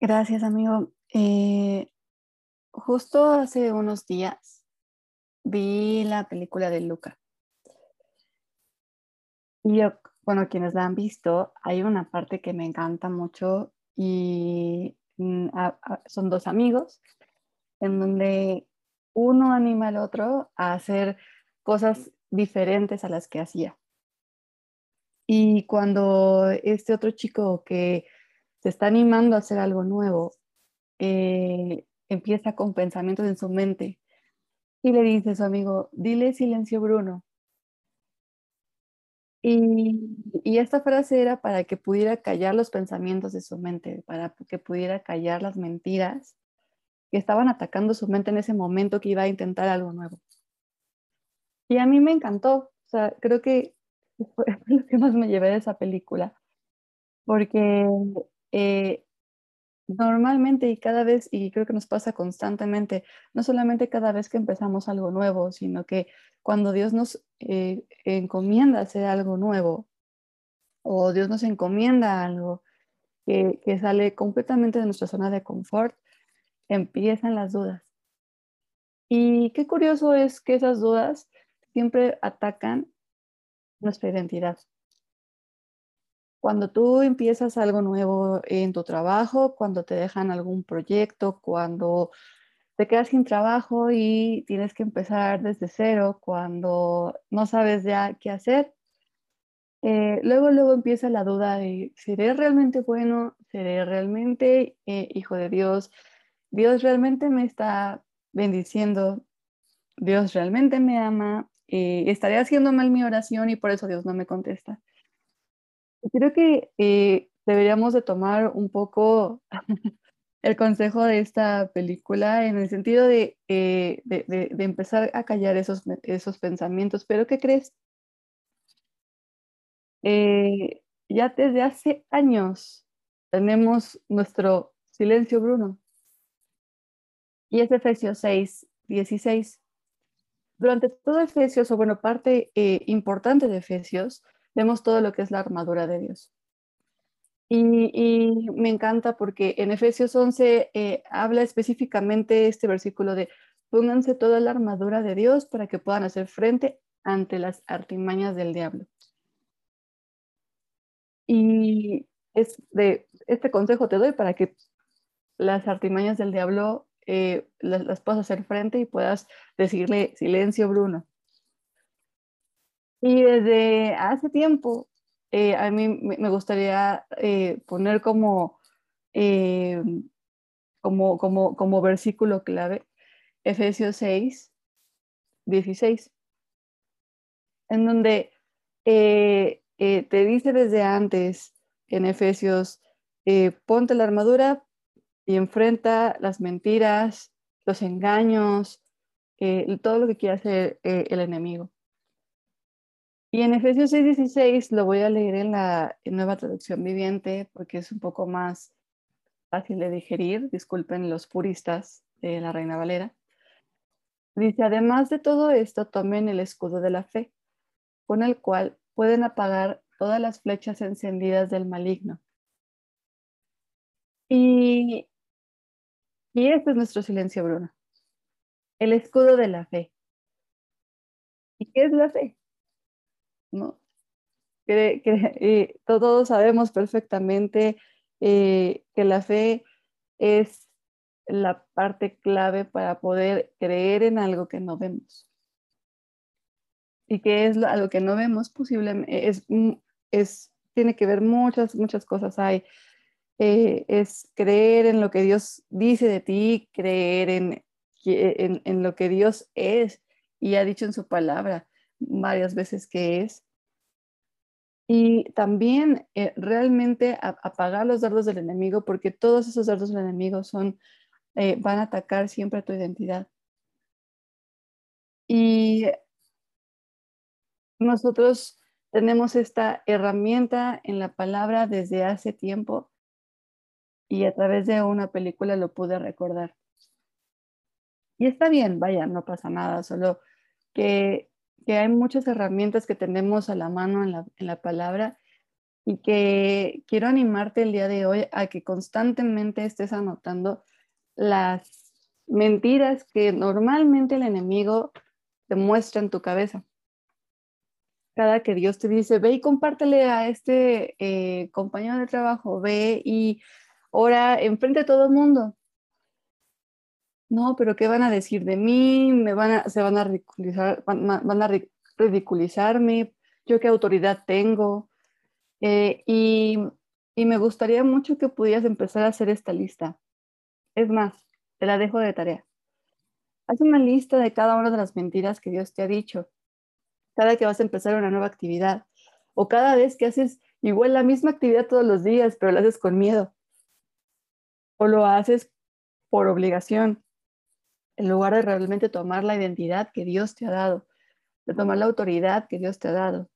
Gracias, amigo. Eh, justo hace unos días vi la película de Luca. Y yo, bueno, quienes la han visto, hay una parte que me encanta mucho y mm, son dos amigos en donde uno anima al otro a hacer cosas diferentes a las que hacía. Y cuando este otro chico que se está animando a hacer algo nuevo, eh, empieza con pensamientos en su mente y le dice a su amigo, dile silencio Bruno. Y, y, esta frase era para que pudiera callar los pensamientos de su mente, para que pudiera callar las mentiras que estaban atacando su mente en ese momento que iba a intentar algo nuevo. Y a mí me encantó, o sea, creo que fue lo que más me llevé de esa película, porque eh, normalmente y cada vez, y creo que nos pasa constantemente, no solamente cada vez que empezamos algo nuevo, sino que cuando Dios nos eh, encomienda hacer algo nuevo, o Dios nos encomienda algo que, que sale completamente de nuestra zona de confort, empiezan las dudas. Y qué curioso es que esas dudas siempre atacan nuestra identidad. Cuando tú empiezas algo nuevo en tu trabajo, cuando te dejan algún proyecto, cuando te quedas sin trabajo y tienes que empezar desde cero, cuando no sabes ya qué hacer, eh, luego, luego empieza la duda de, ¿seré realmente bueno? ¿Seré realmente eh, hijo de Dios? ¿Dios realmente me está bendiciendo? ¿Dios realmente me ama? Eh, ¿Estaré haciendo mal mi oración y por eso Dios no me contesta? Creo que eh, deberíamos de tomar un poco el consejo de esta película en el sentido de, eh, de, empezar a callar esos, esos pensamientos. Pero ¿qué crees? Eh, ya desde hace años tenemos nuestro silencio Bruno. Y es Efesios 6, 16. Durante todo Efesios, o bueno, parte importante de Efesios, vemos todo lo que es la armadura de Dios. Y, me encanta porque en Efesios 11 eh, habla específicamente este versículo de pónganse toda la armadura de Dios para que puedan hacer frente ante las artimañas del diablo. Y es de este consejo te doy para que las artimañas del diablo eh, las, las puedas hacer frente y puedas decirle silencio, Bruno. Y desde hace tiempo, eh, a mí me gustaría eh, poner como, eh, como, como, como versículo clave Efesios 6, 16, en donde te dice desde antes en Efesios, ponte la armadura y enfrenta las mentiras, los engaños, todo lo que quiera hacer el enemigo. Y en Efesios 6:16 lo voy a leer en la nueva traducción viviente porque es un poco más fácil de digerir. Disculpen los puristas de la Reina Valera. Dice, además de todo esto, tomen el escudo de la fe, con el cual pueden apagar todas las flechas encendidas del maligno. Y, y este es nuestro silencio, Bruno. El escudo de la fe. ¿Y qué es la fe? ¿No? Que, eh, todos sabemos perfectamente eh, que la fe es la parte clave para poder creer en algo que no vemos. Y que es algo que no vemos posiblemente, es, mm, es, tiene que ver muchas, muchas cosas. Hay, eh, es creer en lo que Dios dice de ti, creer en, en, en lo que Dios es y ha dicho en su palabra varias veces que es. Y también eh, realmente apagar los dardos del enemigo, porque todos esos dardos del enemigo son, eh, van a atacar siempre a tu identidad. Y nosotros tenemos esta herramienta en la palabra desde hace tiempo y a través de una película lo pude recordar. Y está bien, vaya, no pasa nada, solo que que hay muchas herramientas que tenemos a la mano en la, palabra y que quiero animarte el día de hoy a que constantemente estés anotando las mentiras que normalmente el enemigo te muestra en tu cabeza. Cada que Dios te dice, ve y compártele a este eh, compañero de trabajo, ve y ora enfrente de todo el mundo. No, pero ¿qué van a decir de mí? Me van a, se van a ridiculizar, van, a ridiculizarme. ¿Yo qué autoridad tengo? Eh, y, y me gustaría mucho que pudieras empezar a hacer esta lista. Es más, te la dejo de tarea. Haz una lista de cada una de las mentiras que Dios te ha dicho. Cada que vas a empezar una nueva actividad. O cada vez que haces igual la misma actividad todos los días, pero la haces con miedo. O lo haces por obligación, en lugar de realmente tomar la identidad que Dios te ha dado, de tomar la autoridad que Dios te ha dado,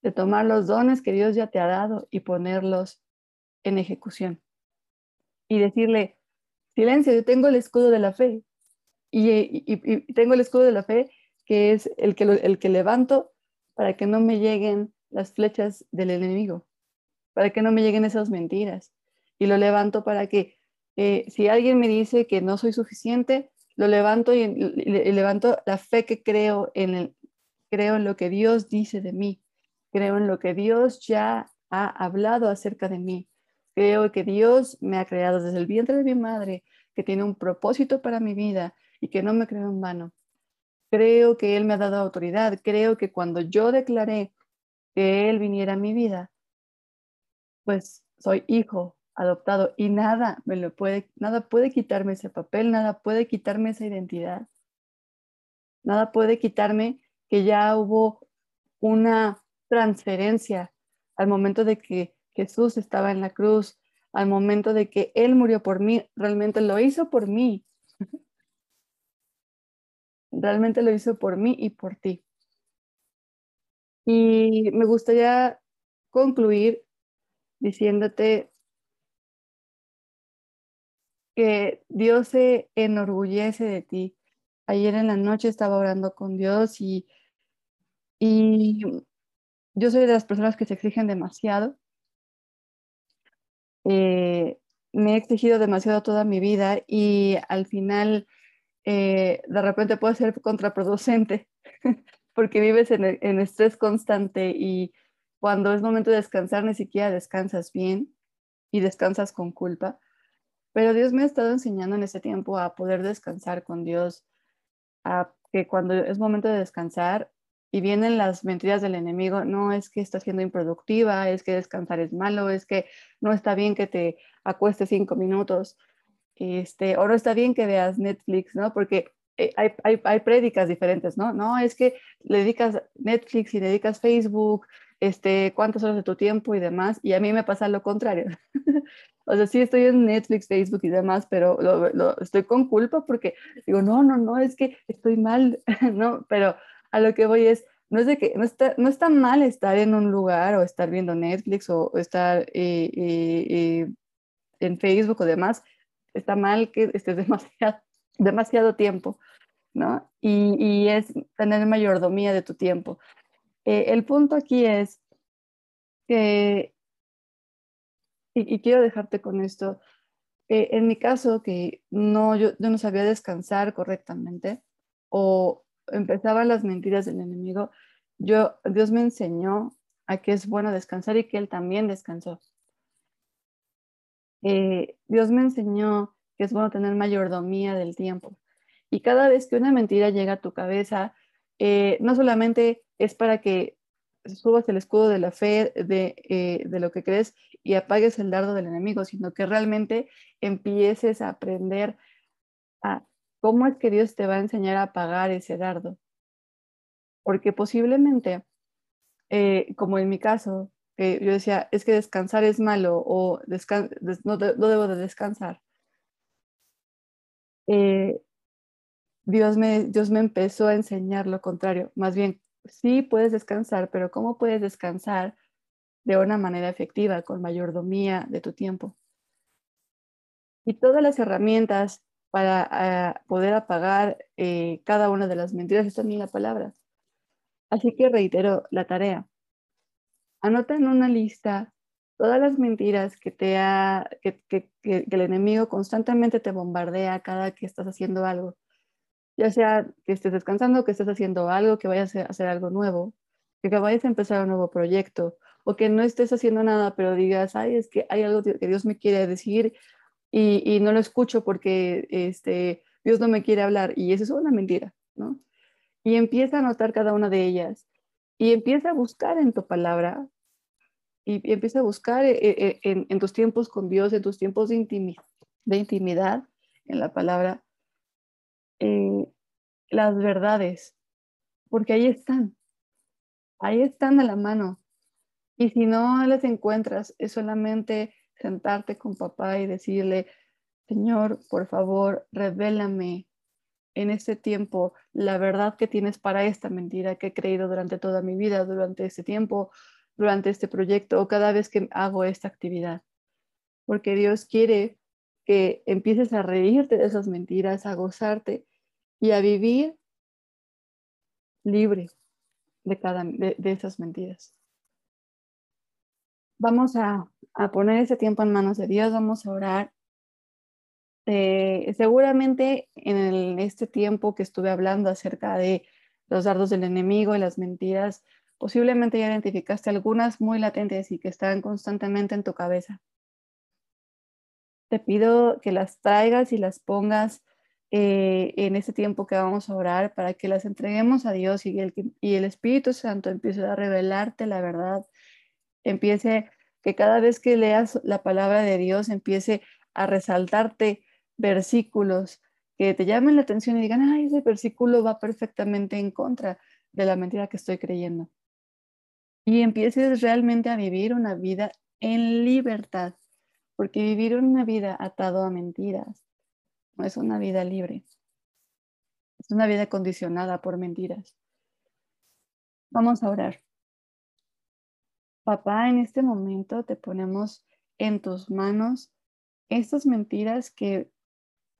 de tomar los dones que Dios ya te ha dado y ponerlos en ejecución. Y decirle, silencio, yo tengo el escudo de la fe. Y, tengo el escudo de la fe, que es el que, el que levanto para que no me lleguen las flechas del enemigo, para que no me lleguen esas mentiras. Y lo levanto para que eh, si alguien me dice que no soy suficiente, lo levanto y, levanto la fe que creo en, el, creo en lo que Dios dice de mí, creo en lo que Dios ya ha hablado acerca de mí. Creo que Dios me ha creado desde el vientre de mi madre, que tiene un propósito para mi vida y que no me creo en vano. Creo que Él me ha dado autoridad. Creo que cuando yo declaré que Él viniera a mi vida, pues soy hijo adoptado y nada me lo puede, nada puede quitarme ese papel, nada puede quitarme esa identidad. Nada puede quitarme que ya hubo una transferencia al momento de que Jesús estaba en la cruz, al momento de que Él murió por mí, realmente lo hizo por mí. realmente lo hizo por mí y por ti. Y me gustaría concluir diciéndote que Dios se enorgullece de ti. Ayer en la noche estaba orando con Dios y, y yo soy de las personas que se exigen demasiado eh, me he exigido demasiado toda mi vida y al final eh, de repente puede ser contraproducente porque vives en, en, estrés constante y cuando es momento de descansar ni siquiera descansas bien y descansas con culpa. Pero Dios me ha estado enseñando en ese tiempo a poder descansar con Dios, a que cuando es momento de descansar y vienen las mentiras del enemigo, no es que estás siendo improductiva, es que descansar es malo, es que no está bien que te acuestes cinco minutos, este, o no está bien que veas Netflix, ¿no? Porque eh, hay, hay, hay prédicas diferentes, ¿no? No, es que le dedicas Netflix y dedicas Facebook, este, cuántas horas de tu tiempo y demás, y a mí me pasa lo contrario. o sea, sí estoy en Netflix, Facebook y demás, pero lo, estoy con culpa porque digo, no, no, no, es que estoy mal, ¿no? Pero a lo que voy es, no es de que no está, no está mal estar en un lugar o estar viendo Netflix o, estar eh, eh, eh, en Facebook o demás, está mal que estés demasiado, demasiado tiempo, ¿no? Y, y es tener mayordomía de tu tiempo. El punto aquí es que, y, quiero dejarte con esto, en mi caso, que no, yo, yo no sabía descansar correctamente o empezaban las mentiras del enemigo, yo, Dios me enseñó a que es bueno descansar y que Él también descansó. Eh, Dios me enseñó que es bueno tener mayordomía del tiempo. Y cada vez que una mentira llega a tu cabeza, eh, no solamente es para que subas el escudo de la fe, de, eh, de, lo que crees y apagues el dardo del enemigo, sino que realmente empieces a aprender ¿cómo es que Dios te va a enseñar a apagar ese dardo? Porque posiblemente, eh, como en mi caso, yo decía, es que descansar es malo o no, debo de descansar. Dios, me, Dios me empezó a enseñar lo contrario. Más bien, sí puedes descansar, pero ¿cómo puedes descansar de una manera efectiva, con mayordomía de tu tiempo? Y todas las herramientas para poder apagar eh, cada una de las mentiras es también la palabra. Así que reitero la tarea. Anota en una lista todas las mentiras que, te ha, que, que, que, el enemigo constantemente te bombardea cada que estás haciendo algo, ya sea que estés descansando, que estés haciendo algo, que vayas a hacer algo nuevo, que vayas a empezar un nuevo proyecto, o que no estés haciendo nada, pero digas, ay, es que hay algo que Dios me quiere decir y, y no lo escucho porque este, Dios no me quiere hablar, y eso es una mentira, ¿no? Y empieza a notar cada una de ellas, y empieza a buscar en tu palabra y, empieza a buscar eh, eh, en, tus tiempos con Dios, en tus tiempos de, intimidad, en la palabra, eh, las verdades, porque ahí están, ahí están a la mano. Y si no las encuentras, es solamente sentarte con papá y decirle, Señor, por favor, revélame en este tiempo la verdad que tienes para esta mentira que he creído durante toda mi vida, durante este tiempo, durante este proyecto o cada vez que hago esta actividad. Porque Dios quiere que empieces a reírte de esas mentiras, a gozarte y a vivir libre de, esas mentiras. Vamos a, poner ese tiempo en manos de Dios, vamos a orar. Eh, seguramente en este tiempo que estuve hablando acerca de los dardos del enemigo y las mentiras, Posiblemente ya identificaste algunas muy latentes y que están constantemente en tu cabeza. Te pido que las traigas y las pongas eh, en este tiempo que vamos a orar para que las entreguemos a Dios y el, y el Espíritu Santo empiece a revelarte la verdad. Empiece que cada vez que leas la palabra de Dios empiece a resaltarte versículos que te llamen la atención y digan, ay, ese versículo va perfectamente en contra de la mentira que estoy creyendo y empieces realmente a vivir una vida en libertad, porque vivir una vida atado a mentiras no es una vida libre, es una vida condicionada por mentiras. Vamos a orar. Papá, en este momento te ponemos en tus manos estas mentiras que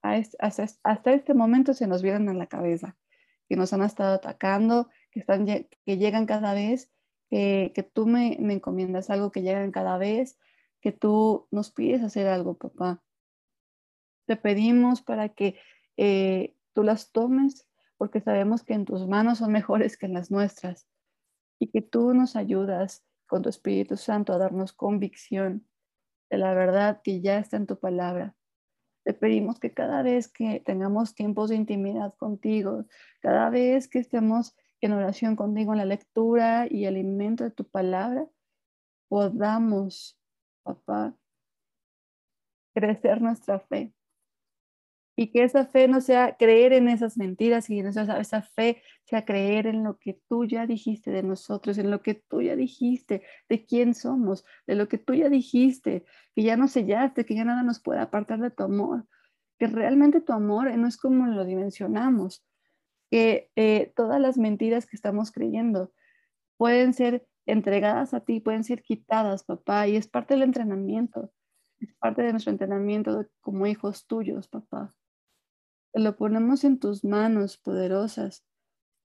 hasta este momento se nos vienen a la cabeza, que nos han estado atacando, que, llegan cada vez que, tú me, encomiendas algo que llegan cada vez, que tú nos pides hacer algo, papá. Te pedimos para que eh, tú las tomes, porque sabemos que en tus manos son mejores que en las nuestras, y que tú nos ayudas con tu Espíritu Santo a darnos convicción de la verdad que ya está en tu palabra. Te pedimos que cada vez que tengamos tiempos de intimidad contigo, cada vez que estemos en oración contigo en la lectura y alimento de tu palabra, podamos, papá, crecer nuestra fe. Y que esa fe no sea creer en esas mentiras, y esa, esa fe sea creer en lo que tú ya dijiste de nosotros, en lo que tú ya dijiste de quién somos, de lo que tú ya dijiste, que ya nos sellaste, que ya nada nos puede apartar de tu amor, que realmente tu amor no es como lo dimensionamos, que eh, todas las mentiras que estamos creyendo pueden ser entregadas a ti, pueden ser quitadas, papá, y es parte del entrenamiento, es parte de nuestro entrenamiento como hijos tuyos, papá. Te lo ponemos en tus manos poderosas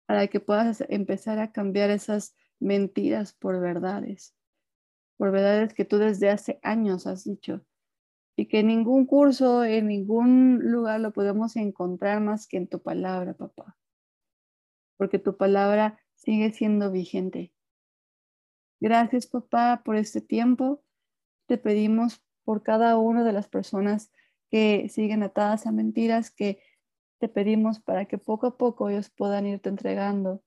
para que puedas empezar a cambiar esas mentiras por verdades, por verdades que tú desde hace años has dicho y que en ningún curso, en ningún lugar lo podemos encontrar más que en tu palabra, papá porque tu palabra sigue siendo vigente. Gracias, papá, por este tiempo. Te pedimos por cada una de las personas que siguen atadas a mentiras, que te pedimos para que poco a poco ellos puedan irte entregando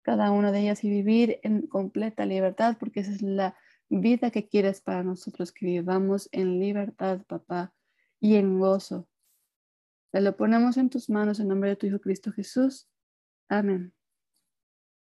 cada una de ellas y vivir en completa libertad, porque esa es la vida que quieres para nosotros, que vivamos en libertad, papá, y en gozo. Te lo ponemos en tus manos en nombre de tu Hijo Cristo Jesús. Amén.